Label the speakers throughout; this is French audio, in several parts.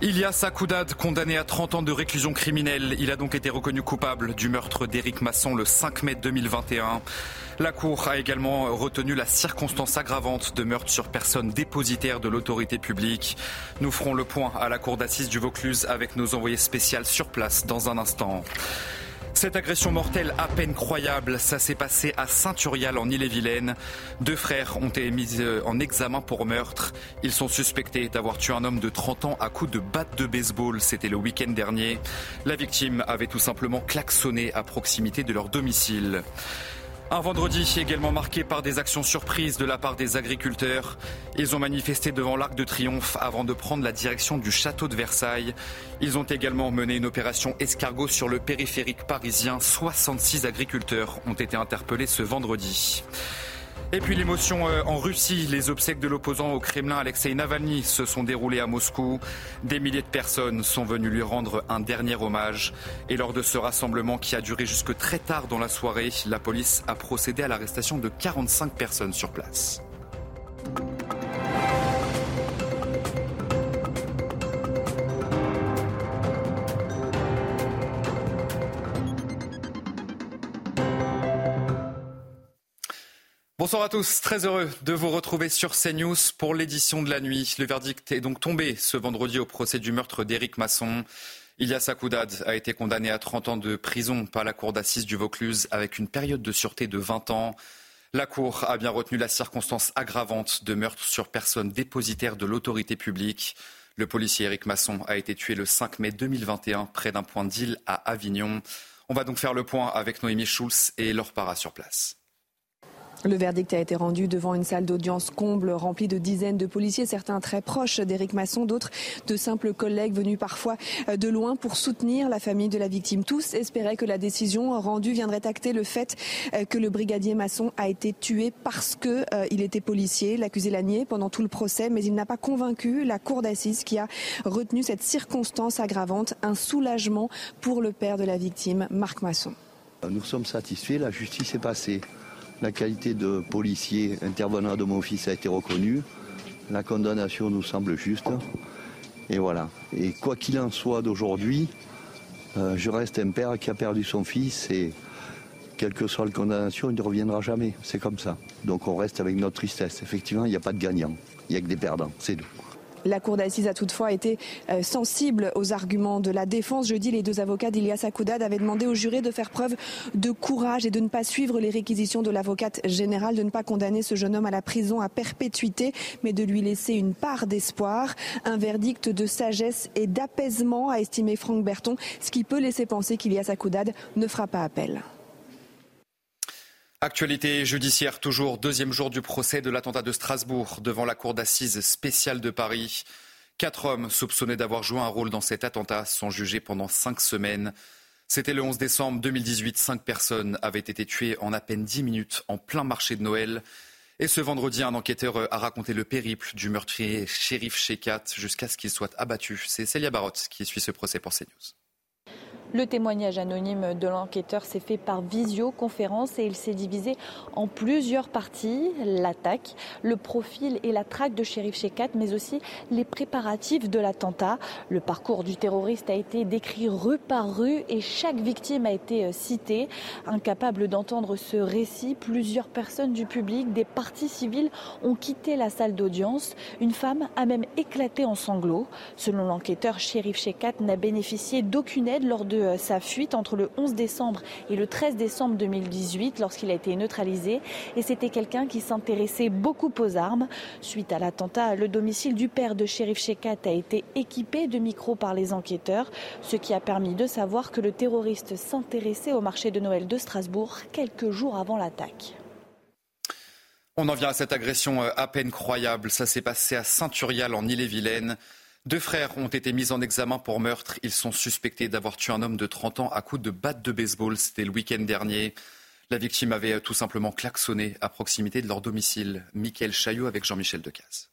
Speaker 1: Ilias Akoudad, condamné à 30 ans de réclusion criminelle, il a donc été reconnu coupable du meurtre d'Éric Masson le 5 mai 2021. La Cour a également retenu la circonstance aggravante de meurtre sur personne dépositaire de l'autorité publique. Nous ferons le point à la Cour d'assises du Vaucluse avec nos envoyés spéciaux sur place dans un instant. Cette agression mortelle à peine croyable, ça s'est passé à Saint-Urial en Ille-et-Vilaine. Deux frères ont été mis euh, en examen pour meurtre. Ils sont suspectés d'avoir tué un homme de 30 ans à coups de batte de baseball. C'était le week-end dernier. La victime avait tout simplement klaxonné à proximité de leur domicile. Un vendredi également marqué par des actions surprises de la part des agriculteurs. Ils ont manifesté devant l'Arc de Triomphe avant de prendre la direction du château de Versailles. Ils ont également mené une opération escargot sur le périphérique parisien. 66 agriculteurs ont été interpellés ce vendredi. Et puis l'émotion euh, en Russie, les obsèques de l'opposant au Kremlin Alexei Navalny se sont déroulées à Moscou. Des milliers de personnes sont venues lui rendre un dernier hommage. Et lors de ce rassemblement qui a duré jusque très tard dans la soirée, la police a procédé à l'arrestation de 45 personnes sur place. Bonsoir à tous, très heureux de vous retrouver sur CNews pour l'édition de la nuit. Le verdict est donc tombé ce vendredi au procès du meurtre d'Éric Masson. Ilias Akoudad a été condamné à 30 ans de prison par la cour d'assises du Vaucluse avec une période de sûreté de 20 ans. La Cour a bien retenu la circonstance aggravante de meurtre sur personne dépositaire de l'autorité publique. Le policier Éric Masson a été tué le 5 mai 2021 près d'un point d'île à Avignon. On va donc faire le point avec Noémie Schulz et Laure Para sur place.
Speaker 2: Le verdict a été rendu devant une salle d'audience comble remplie de dizaines de policiers, certains très proches d'Éric Masson, d'autres de simples collègues venus parfois de loin pour soutenir la famille de la victime. Tous espéraient que la décision rendue viendrait acter le fait que le brigadier Masson a été tué parce que euh, était policier. L'accusé l'a nié pendant tout le procès, mais il n'a pas convaincu la cour d'assises qui a retenu cette circonstance aggravante, un soulagement pour le père de la victime, Marc Masson.
Speaker 3: Nous sommes satisfaits, la justice est passée. La qualité de policier intervenant de mon fils a été reconnue. La condamnation nous semble juste. Et voilà. Et quoi qu'il en soit d'aujourd'hui, euh, je reste un père qui a perdu son fils et quelle que soit la condamnation, il ne reviendra jamais. C'est comme ça. Donc on reste avec notre tristesse. Effectivement, il n'y a pas de gagnant. Il n'y a que des perdants. C'est tout.
Speaker 2: La cour d'assises a toutefois été euh, sensible aux arguments de la défense. Jeudi, les deux avocats d'Ilias Akoudad avaient demandé au juré de faire preuve de courage et de ne pas suivre les réquisitions de l'avocate générale, de ne pas condamner ce jeune homme à la prison à perpétuité, mais de lui laisser une part d'espoir. Un verdict de sagesse et d'apaisement, a estimé Franck Berton, ce qui peut laisser penser qu'Ilias Akoudad ne fera pas appel.
Speaker 1: Actualité judiciaire toujours, deuxième jour du procès de l'attentat de Strasbourg devant la cour d'assises spéciale de Paris. Quatre hommes soupçonnés d'avoir joué un rôle dans cet attentat sont jugés pendant cinq semaines. C'était le 11 décembre 2018. Cinq personnes avaient été tuées en à peine dix minutes en plein marché de Noël. Et ce vendredi, un enquêteur a raconté le périple du meurtrier shérif Shekat jusqu'à ce qu'il soit abattu. C'est Célia Barotte qui suit ce procès pour CNews.
Speaker 4: Le témoignage anonyme de l'enquêteur s'est fait par visioconférence et il s'est divisé en plusieurs parties. L'attaque, le profil et la traque de shérif Shekat, mais aussi les préparatifs de l'attentat. Le parcours du terroriste a été décrit rue par rue et chaque victime a été citée. Incapable d'entendre ce récit, plusieurs personnes du public, des parties civiles ont quitté la salle d'audience. Une femme a même éclaté en sanglots. Selon l'enquêteur, shérif Shekat n'a bénéficié d'aucune aide lors de de sa fuite entre le 11 décembre et le 13 décembre 2018 lorsqu'il a été neutralisé. Et c'était quelqu'un qui s'intéressait beaucoup aux armes. Suite à l'attentat, le domicile du père de shérif Shekat a été équipé de micros par les enquêteurs, ce qui a permis de savoir que le terroriste s'intéressait au marché de Noël de Strasbourg quelques jours avant l'attaque.
Speaker 1: On en vient à cette agression euh, à peine croyable. Ça s'est passé à Saint-Urial en Ille-et-Vilaine. Deux frères ont été mis en examen pour meurtre. Ils sont suspectés d'avoir tué un homme de 30 ans à coups de batte de baseball. C'était le week-end dernier. La victime avait euh, tout simplement klaxonné à proximité de leur domicile. Michael Chaillot avec Jean-Michel Decaze.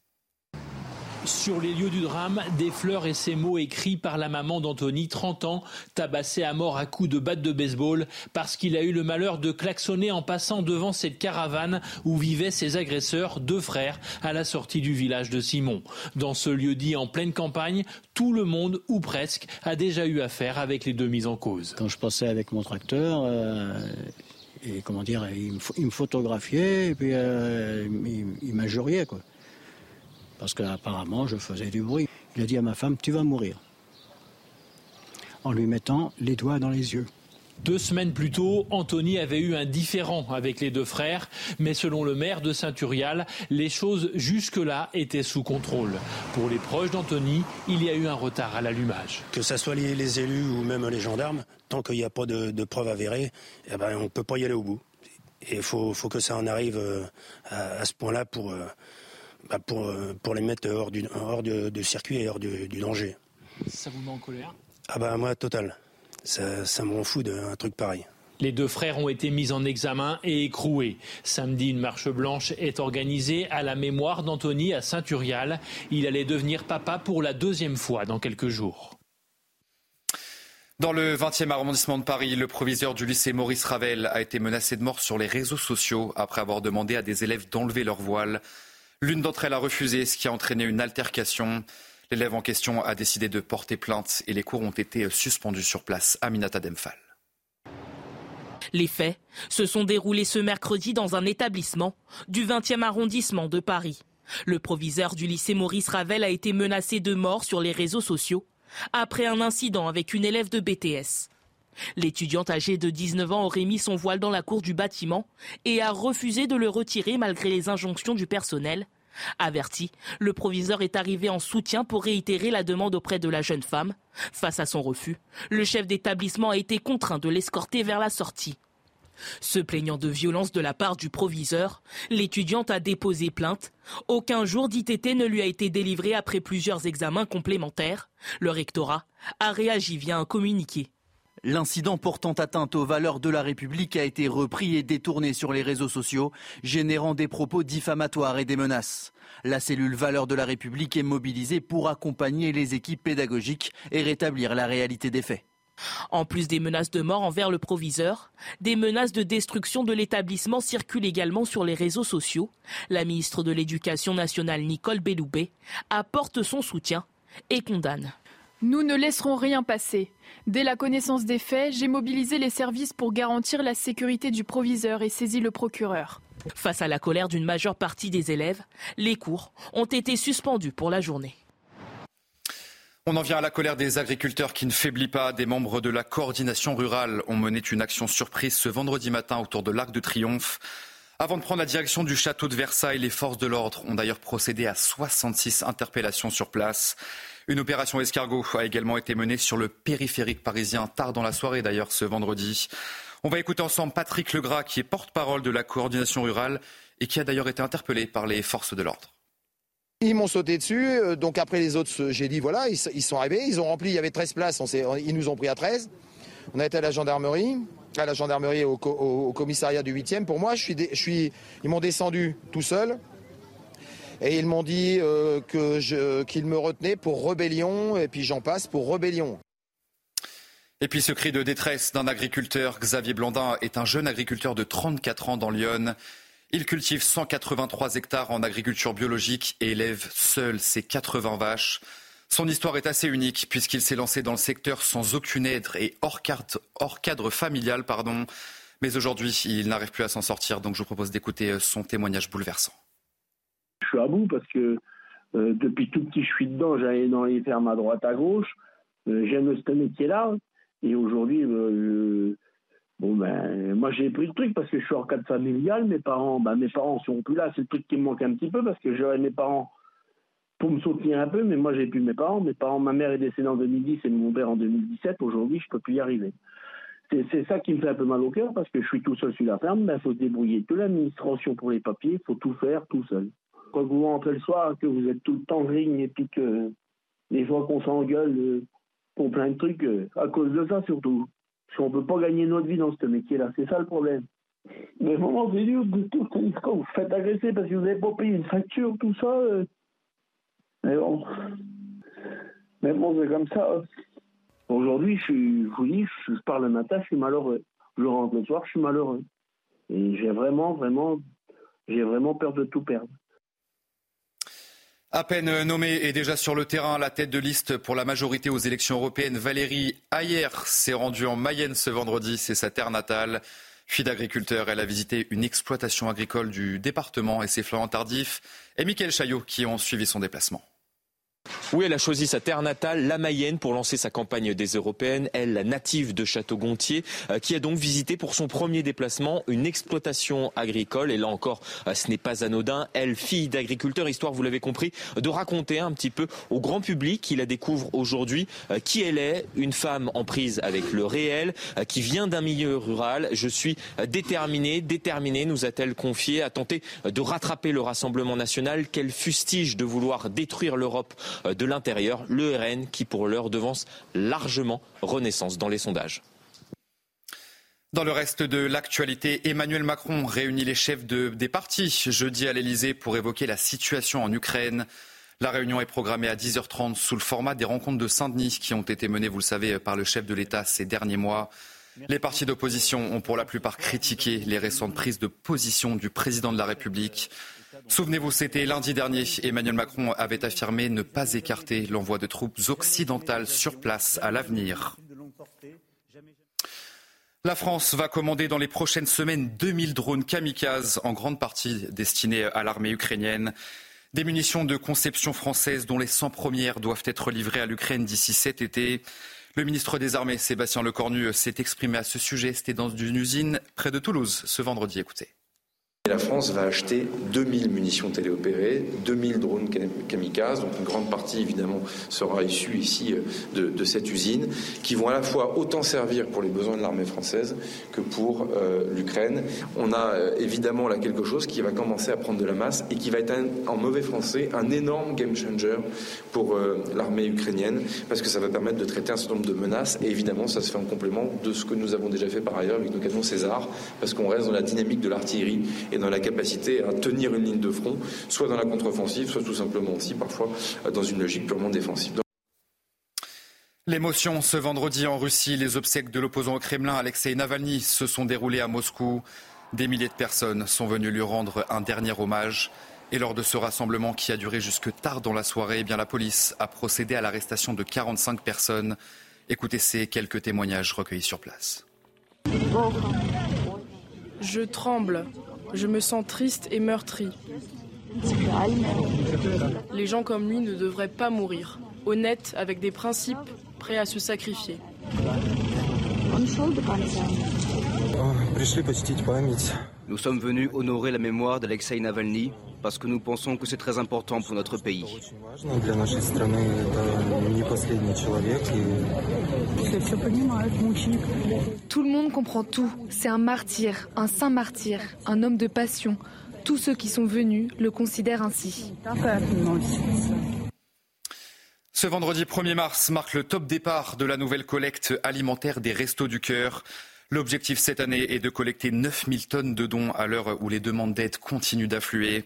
Speaker 5: Sur les lieux du drame, des fleurs et ces mots écrits par la maman d'Anthony, 30 ans, tabassé à mort à coups de batte de baseball parce qu'il a eu le malheur de klaxonner en passant devant cette caravane où vivaient ses agresseurs, deux frères, à la sortie du village de Simon. Dans ce lieu dit en pleine campagne, tout le monde, ou presque, a déjà eu affaire avec les deux mises en cause.
Speaker 6: Quand je passais avec mon tracteur, euh, et comment dire, il me, photographiait et puis euh, il, il quoi parce qu'apparemment je faisais du bruit. Il a dit à ma femme, tu vas mourir, en lui mettant les doigts dans les yeux.
Speaker 5: Deux semaines plus tôt, Anthony avait eu un différend avec les deux frères, mais selon le maire de Saint-Urial, les choses jusque-là étaient sous contrôle. Pour les proches d'Anthony, il y a eu un retard à l'allumage.
Speaker 7: Que ce soit les, élus ou même les gendarmes, tant qu'il n'y a pas de, preuves avérées, eh ben, on ne peut pas y aller au bout. Et il faut, que ça en arrive euh, à, ce point-là pour, euh, bah, pour, euh, pour les mettre hors, du, hors de, circuit et hors du, danger.
Speaker 5: Ça vous met en colère?
Speaker 7: Ah bah moi, total. Ça, ça me rend fou d'un truc pareil.
Speaker 5: Les deux frères ont été mis en examen et écroués. Samedi, une marche blanche est organisée à la mémoire d'Anthony à Saint-Urial. Il allait devenir papa pour la deuxième fois dans quelques jours.
Speaker 1: Dans le 20e arrondissement de Paris, le proviseur du lycée Maurice Ravel a été menacé de mort sur les réseaux sociaux après avoir demandé à des élèves d'enlever leur voile. L'une d'entre elles a refusé, ce qui a entraîné une altercation. L'élève en question a décidé de porter plainte et les cours ont été suspendus sur place. Aminata Demphal.
Speaker 8: Les faits se sont déroulés ce mercredi dans un établissement du 20e arrondissement de Paris. Le proviseur du lycée Maurice Ravel a été menacé de mort sur les réseaux sociaux après un incident avec une élève de BTS. L'étudiante âgée de 19 ans aurait mis son voile dans la cour du bâtiment et a refusé de le retirer malgré les injonctions du personnel. Averti, le proviseur est arrivé en soutien pour réitérer la demande auprès de la jeune femme. Face à son refus, le chef d'établissement a été contraint de l'escorter vers la sortie. Se plaignant de violence de la part du proviseur, l'étudiante a déposé plainte. Aucun jour d'ITT ne lui a été délivré après plusieurs examens complémentaires. Le rectorat a réagi via un communiqué.
Speaker 9: L'incident portant atteinte aux valeurs de la République a été repris et détourné sur les réseaux sociaux, générant des propos diffamatoires et des menaces. La cellule Valeurs de la République est mobilisée pour accompagner les équipes pédagogiques et rétablir la réalité des faits.
Speaker 8: En plus des menaces de mort envers le proviseur, des menaces de destruction de l'établissement circulent également sur les réseaux sociaux. La ministre de l'Éducation nationale Nicole Belloubet apporte son soutien et condamne.
Speaker 10: Nous ne laisserons rien passer. Dès la connaissance des faits, j'ai mobilisé les services pour garantir la sécurité du proviseur et saisi le procureur.
Speaker 8: Face à la colère d'une majeure partie des élèves, les cours ont été suspendus pour la journée.
Speaker 1: On en vient à la colère des agriculteurs qui ne faiblit pas. Des membres de la coordination rurale ont mené une action surprise ce vendredi matin autour de l'Arc de Triomphe. Avant de prendre la direction du château de Versailles, les forces de l'ordre ont d'ailleurs procédé à 66 interpellations sur place. Une opération escargot a également été menée sur le périphérique parisien, tard dans la soirée d'ailleurs ce vendredi. On va écouter ensemble Patrick Legras, qui est porte-parole de la coordination rurale et qui a d'ailleurs été interpellé par les forces de l'ordre.
Speaker 11: Ils m'ont sauté dessus, euh, donc après les autres, j'ai dit voilà, ils, sont arrivés, ils ont rempli, il y avait 13 places, ils nous ont pris à 13. On a été à la gendarmerie, à la gendarmerie au, au, commissariat du 8e. Pour moi, je suis, je suis, ils m'ont descendu tout seul. Et ils m'ont dit euh, qu'ils me retenaient pour rébellion, et puis j'en passe pour rébellion.
Speaker 1: Et puis ce cri de détresse d'un agriculteur, Xavier Blandin est un jeune agriculteur de 34 ans dans Lyon. Il cultive 183 hectares en agriculture biologique et élève seul ses 80 vaches. Son histoire est assez unique puisqu'il s'est lancé dans le secteur sans aucune aide et hors cadre, familial. Pardon. Mais aujourd'hui, il n'arrive plus à s'en sortir, donc je vous propose d'écouter son témoignage bouleversant
Speaker 12: je suis à bout parce que euh, depuis tout petit, je suis dedans, j'allais dans les fermes à droite, à gauche. Euh, j'aime ce métier-là. Et aujourd'hui, euh, bon ben, moi j'ai pris le truc parce que je suis en cadre familial. Mes parents, ben, mes parents sont plus là. C'est le truc qui me manque un petit peu parce que j'aurais mes parents pour me soutenir un peu, mais moi j'ai plus mes parents. Mes parents, ma mère est décédée en 2010 et mon père en 2017. Aujourd'hui, je peux plus y arriver. C'est ça qui me fait un peu mal au cœur parce que je suis tout seul sur la ferme. Il ben, faut se débrouiller. Toute l'administration pour les papiers, il faut tout faire tout seul. Quand vous rentrez le soir, que vous êtes tout le temps en et puis que les fois qu'on s'engueule euh, pour plein de trucs, euh, à cause de ça surtout. Parce qu'on ne peut pas gagner notre vie dans ce métier-là. C'est ça le problème. Mais vraiment, c'est dur de tout quand vous faites agresser parce que vous n'avez pas payé une facture, tout ça. Euh. Mais bon. Mais bon, c'est comme ça. Aujourd'hui, je, vous dis, je pars le matin, je suis malheureux. Je rentre le soir, je suis malheureux. Et j'ai vraiment, vraiment, j'ai vraiment peur de tout perdre.
Speaker 1: À peine nommée et déjà sur le terrain, la tête de liste pour la majorité aux élections européennes, Valérie Ayer s'est rendue en Mayenne ce vendredi. C'est sa terre natale. Fille d'agriculteur, elle a visité une exploitation agricole du département et ses flancs tardifs et Mickaël Chaillot qui ont suivi son déplacement.
Speaker 13: Oui, elle a choisi sa terre natale, la Mayenne, pour lancer sa campagne des européennes. Elle, native de Château-Gontier, euh, qui a donc visité pour son premier déplacement une exploitation agricole. Et là encore, euh, ce n'est pas anodin. Elle, fille d'agriculteur, histoire, vous l'avez compris, de raconter un petit peu au grand public qui la découvre aujourd'hui euh, qui elle est, une femme en prise avec le réel, qui vient d'un milieu rural. Je suis déterminée, déterminée, nous a-t-elle confié, à tenter de rattraper le Rassemblement national qu'elle fustige de vouloir détruire l'Europe l'intérieur, le RN qui pour l'heure devance largement Renaissance dans les sondages.
Speaker 1: Dans le reste de l'actualité, Emmanuel Macron réunit les chefs des partis jeudi à l'Elysée pour évoquer la situation en Ukraine. La réunion est programmée à 10h30 sous le format des rencontres de Saint-Denis qui ont été menées, vous le savez, par le chef de l'État ces derniers mois. Les partis d'opposition ont pour la plupart critiqué les récentes prises de position du président de la République. Souvenez-vous, c'était lundi dernier. Emmanuel Macron avait affirmé ne pas écarter l'envoi de troupes occidentales sur place à l'avenir. La France va commander dans les prochaines semaines 2000 drones kamikazes, en grande partie destinés à l'armée ukrainienne. Des munitions de conception française dont les 100 premières doivent être livrées à l'Ukraine d'ici cet été. Le ministre des Armées, Sébastien Lecornu, s'est exprimé à ce sujet. C'était dans une usine près de Toulouse ce vendredi. Écoutez.
Speaker 14: La France va acheter 2000 munitions téléopérées, 2000 drones kamikazes, donc une grande partie évidemment sera issue ici euh, de, cette usine, qui vont à la fois autant servir pour les besoins de l'armée française que pour euh, l'Ukraine. On a euh, évidemment là quelque chose qui va commencer à prendre de la masse et qui va être en mauvais français un énorme game changer pour l'armée ukrainienne parce que ça va permettre de traiter un certain nombre de menaces et évidemment ça se fait en complément de ce que nous avons déjà fait par ailleurs avec nos canons César parce qu'on reste dans la dynamique de l'artillerie et dans la capacité à tenir une ligne de front, soit dans la contre-offensive, soit tout simplement aussi parfois dans une logique purement défensive.
Speaker 1: L'émotion ce vendredi en Russie, les obsèques de l'opposant au Kremlin, Alexei Navalny, se sont déroulées à Moscou. Des milliers de personnes sont venues lui rendre un dernier hommage. Et lors de ce rassemblement qui a duré jusque tard dans la soirée, eh bien la police a procédé à l'arrestation de 45 personnes. Écoutez ces quelques témoignages recueillis sur place.
Speaker 15: Je tremble. Je me sens triste et meurtri. Les gens comme lui ne devraient pas mourir. Honnêtes, avec des principes, prêts à se sacrifier.
Speaker 16: Nous sommes venus honorer la mémoire d'Alexei Navalny parce que nous pensons que c'est très important pour notre pays.
Speaker 17: Tout le monde comprend tout. C'est un martyr, un saint martyr, un homme de passion. Tous ceux qui sont venus le considèrent ainsi.
Speaker 1: Ce vendredi 1er mars marque le top départ de la nouvelle collecte alimentaire des Restos du Cœur. L'objectif cette année est de collecter 9000 tonnes de dons à l'heure où les demandes d'aide continuent d'affluer.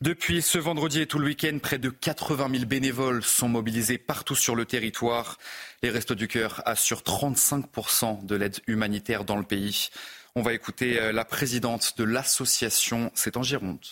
Speaker 1: Depuis ce vendredi et tout le week-end, près de 80 000 bénévoles sont mobilisés partout sur le territoire. Les Restos du Cœur assurent 35% de l'aide humanitaire dans le pays. On va écouter euh, la présidente de l'association, c'est en Gironde.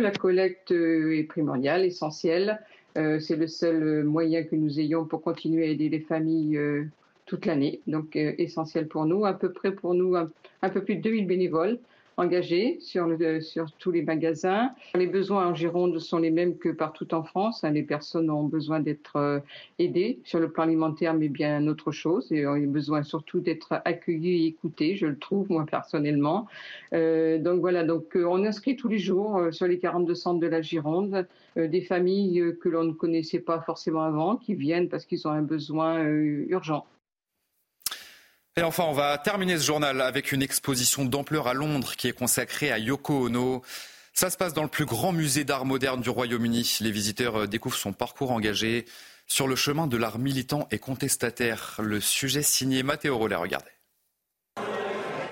Speaker 18: La collecte est primordiale, essentielle. Euh, c'est le seul moyen que nous ayons pour continuer à aider les familles euh, toute l'année, donc euh, essentiel pour nous. À peu près pour nous, un, peu plus de 2000 bénévoles engagés sur, le, sur tous les magasins. Les besoins en Gironde sont les mêmes que partout en France. Hein. Les personnes ont besoin d'être euh, aidées sur le plan alimentaire, mais bien autre chose. Et ont besoin surtout d'être accueillies et écoutées, je le trouve, moi personnellement. Euh, donc voilà, donc on inscrit tous les jours sur les 42 centres de la Gironde des familles que l'on ne connaissait pas forcément avant, qui viennent parce qu'ils ont un besoin urgent.
Speaker 1: Et enfin, on va terminer ce journal avec une exposition d'ampleur à Londres qui est consacrée à Yoko Ono. Ça se passe dans le plus grand musée d'art moderne du Royaume-Uni. Les visiteurs euh, découvrent son parcours engagé sur le chemin de l'art militant et contestataire. Le sujet signé Matteo Rollet, regardez.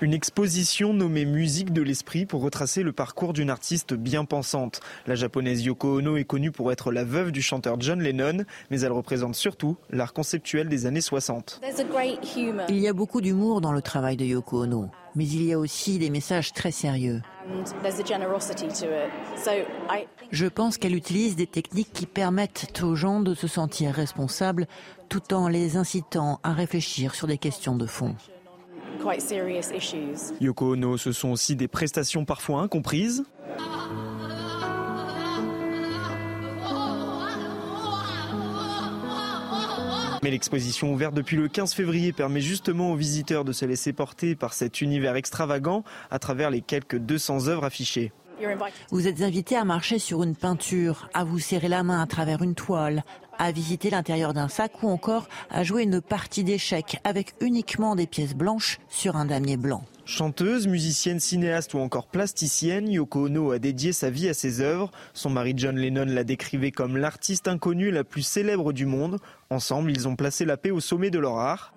Speaker 19: Une exposition nommée Musique de l'esprit pour retracer le parcours d'une artiste bien pensante. La japonaise Yoko Ono est connue pour être la veuve du chanteur John Lennon, mais elle représente surtout l'art conceptuel des années 60.
Speaker 20: Il y a beaucoup d'humour dans le travail de Yoko Ono, mais il y a aussi des messages très sérieux. Je pense qu'elle utilise des techniques qui permettent aux gens de se sentir responsables tout en les incitant à réfléchir sur des questions de fond.
Speaker 19: Yoko Ono, ce sont aussi des prestations parfois incomprises. Mais l'exposition ouverte depuis le 15 février permet justement aux visiteurs de se laisser porter par cet univers extravagant à travers les quelques 200 œuvres affichées.
Speaker 20: Vous êtes invité à marcher sur une peinture, à vous serrer la main à travers une toile, à visiter l'intérieur d'un sac ou encore à jouer une partie d'échecs avec uniquement des pièces blanches sur un damier blanc.
Speaker 19: Chanteuse, musicienne, cinéaste ou encore plasticienne, Yoko Ono a dédié sa vie à ses œuvres. Son mari John Lennon la décrivait comme l'artiste inconnue la plus célèbre du monde. Ensemble, ils ont placé la paix au sommet de leur art.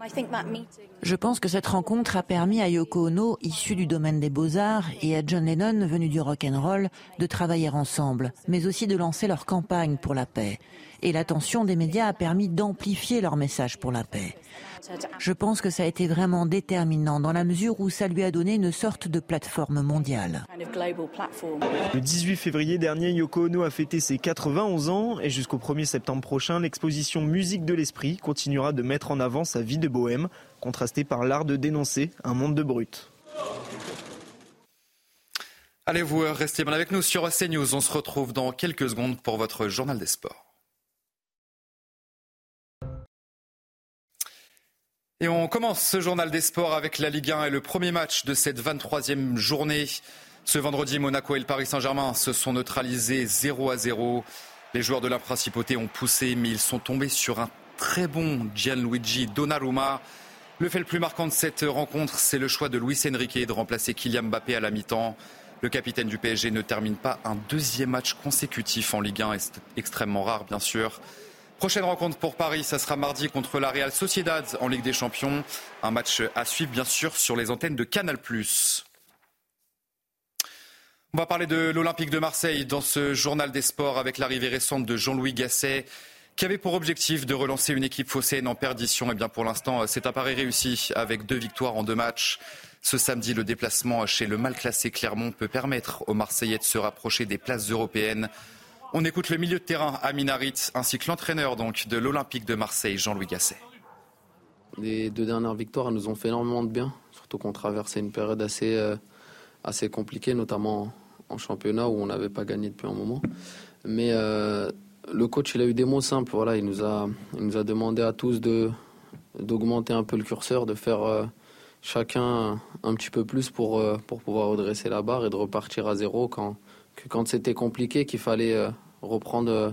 Speaker 20: Je pense que cette rencontre a permis à Yoko Ono, issue du domaine des beaux-arts, et à John Lennon, venu du rock and roll, de travailler ensemble, mais aussi de lancer leur campagne pour la paix et l'attention des médias a permis d'amplifier leur message pour la paix. Je pense que ça a été vraiment déterminant dans la mesure où ça lui a donné une sorte de plateforme mondiale.
Speaker 19: Le 18 février dernier, Yoko Ono a fêté ses 91 ans et jusqu'au 1er septembre prochain, l'exposition Musique de l'Esprit continuera de mettre en avant sa vie de bohème, contrastée par l'art de dénoncer un monde de brutes.
Speaker 1: Allez vous restez bien avec nous sur CNews. On se retrouve dans quelques secondes pour votre journal des sports. Et on commence ce journal des sports avec la Ligue 1 et le premier match de cette 23e journée. Ce vendredi, Monaco et le Paris Saint-Germain se sont neutralisés 0 à 0. Les joueurs de la principauté ont poussé, mais ils sont tombés sur un très bon Gianluigi Donnarumma. Le fait le plus marquant de cette rencontre, c'est le choix de Luis Enrique de remplacer Kylian Mbappé à la mi-temps. Le capitaine du PSG ne termine pas un deuxième match consécutif en Ligue 1, c'est extrêmement rare bien sûr. Prochaine rencontre pour Paris, ça sera mardi contre la Real Sociedad en Ligue des Champions. Un match à suivre bien sûr sur les antennes de Canal+. On va parler de l'Olympique de Marseille dans ce journal des sports avec l'arrivée récente de Jean-Louis Gasset qui avait pour objectif de relancer une équipe phocéenne en perdition. Et eh bien pour l'instant, c'est un pari réussi avec deux victoires en deux matchs. Ce samedi, le déplacement chez le mal classé Clermont peut permettre aux Marseillais de se rapprocher des places européennes. On écoute le milieu de terrain Amin Harit ainsi que l'entraîneur donc de l'Olympique de Marseille, Jean-Louis Gasset.
Speaker 21: Les deux dernières victoires nous ont fait énormément de bien, surtout qu'on traversait une période assez, euh, assez compliquée, notamment en championnat où on n'avait pas gagné depuis un moment. Mais euh, le coach, il a eu des mots simples. Voilà, il nous a, il nous a demandé à tous de d'augmenter un peu le curseur, de faire euh, chacun un petit peu plus pour, pour pouvoir redresser la barre et de repartir à zéro quand, que quand c'était compliqué, qu'il fallait euh, reprendre euh,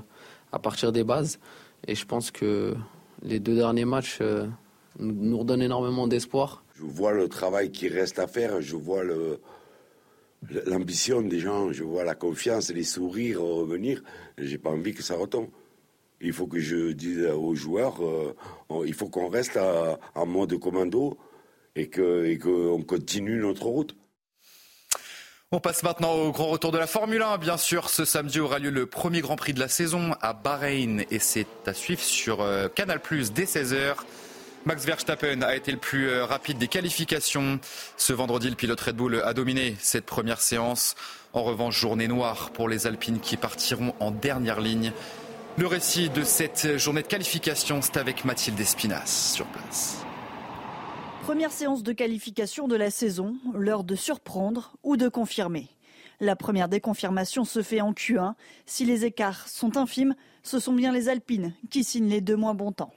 Speaker 21: à partir des bases. Et je pense que les deux derniers matchs euh, nous redonnent énormément d'espoir.
Speaker 22: Je vois le travail qui reste à faire, je vois l'ambition des gens, je vois la confiance, les sourires revenir. J'ai pas envie que ça retombe. Il faut que je dise aux joueurs, il faut qu'on reste en mode commando et qu'on continue notre route.
Speaker 1: On passe maintenant au grand retour de la Formule 1. Bien sûr, ce samedi aura lieu le premier Grand Prix de la saison à Bahreïn et c'est à suivre sur euh, Canal Plus dès 16h. Max Verstappen a été le plus euh, rapide des qualifications. Ce vendredi, le pilote Red Bull a dominé cette première séance. En revanche, journée noire pour les Alpines qui partiront en dernière ligne. Le récit de cette journée de qualification, c'est avec Mathilde Espinas sur place.
Speaker 23: Première séance de qualification de la saison, l'heure de surprendre ou de confirmer. La première déconfirmation se fait en Q1. Si les écarts sont infimes, ce sont bien les Alpines qui signent les deux moins bons temps.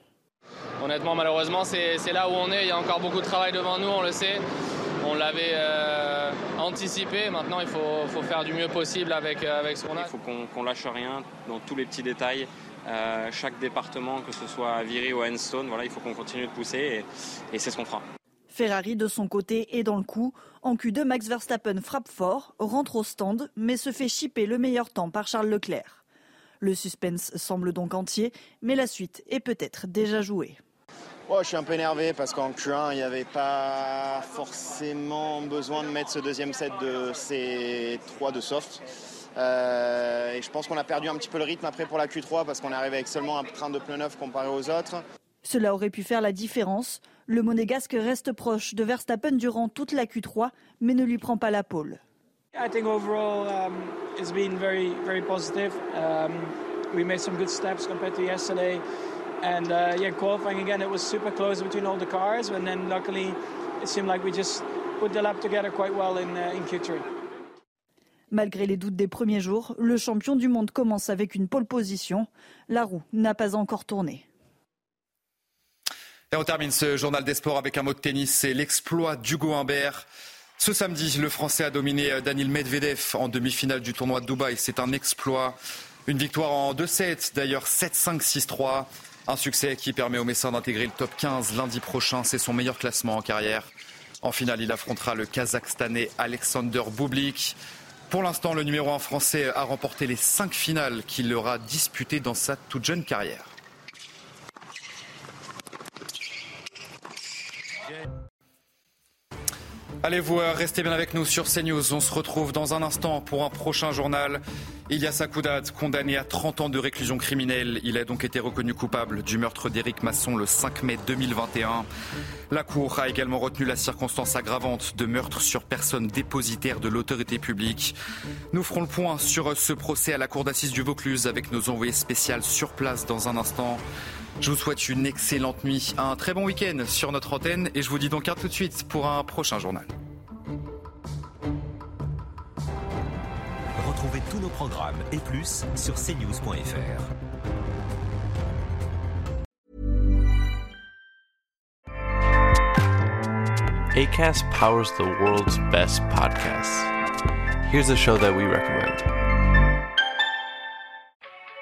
Speaker 24: Honnêtement, malheureusement, c'est là où on est. Il y a encore beaucoup de travail devant nous, on le sait. On l'avait euh, anticipé. Maintenant, il faut, faire du mieux possible avec, euh, avec ce qu'on a.
Speaker 25: Il faut qu'on lâche rien dans tous les petits détails. Euh, chaque département, que ce soit à Viry ou à Enstone, voilà, il faut qu'on continue de pousser et, et c'est ce qu'on fera.
Speaker 23: Ferrari, de son côté, est dans le coup. En Q2, Max Verstappen frappe fort, rentre au stand, mais se fait chipper le meilleur temps par Charles Leclerc. Le suspense semble donc entier, mais la suite est peut-être déjà jouée.
Speaker 26: je suis un peu énervé parce qu'en Q1, il n'y avait pas forcément besoin de mettre ce deuxième set de C3 de soft. Euh, et je pense qu'on a perdu un petit peu le rythme après pour la Q3 parce qu'on est arrivé avec seulement un train de pneus neuf comparé aux autres.
Speaker 23: Cela aurait pu faire la différence. Le monégasque reste proche de Verstappen durant toute la Q3, mais ne lui prend pas la pole.
Speaker 27: I think overall um, it's been very, very positive. Um, we made some good steps compared to yesterday. And uh, yeah, qualifying again, it was super close between all the cars. And then luckily, it seemed like we just put the lap together quite well in, uh, in Q3.
Speaker 23: Malgré les doutes des premiers jours, le champion du monde commence avec une pole position. La roue n'a pas encore tourné.
Speaker 1: Et on termine ce journal des sports avec un mot de tennis, c'est l'exploit d'Hugo Humbert. Ce samedi, le Français a dominé euh, Daniel Medvedev en demi-finale du tournoi de Dubaï. C'est un exploit. Une victoire en 2-7, d'ailleurs 7-5, 6-3. Un succès qui permet au Messin d'intégrer le top 15 lundi prochain. C'est son meilleur classement en carrière. En finale, il affrontera le Kazakhstanais Alexander Bublik. Pour l'instant, le numéro 1 français a remporté les cinq finales qu'il aura disputées dans sa toute jeune carrière. Allez vous euh, restez bien avec nous sur CNews. On se retrouve dans un instant pour un prochain journal. Ilias Akoudat, condamné à 30 ans de réclusion criminelle. Il a donc été reconnu coupable du meurtre d'Éric Masson le 5 mai 2021. La Cour a également retenu la circonstance aggravante de meurtre sur personne dépositaire de l'autorité publique. Nous ferons le point sur ce procès à la Cour d'assises du Vaucluse avec nos envoyés spéciaux sur place dans un instant. Je vous souhaite une excellente nuit, un très bon week-end sur notre antenne et je vous dis donc à tout de suite pour un prochain journal.
Speaker 28: Retrouvez tous nos programmes et plus sur cnews.fr.
Speaker 29: ACAST powers the world's best podcasts. Here's a show that we recommend.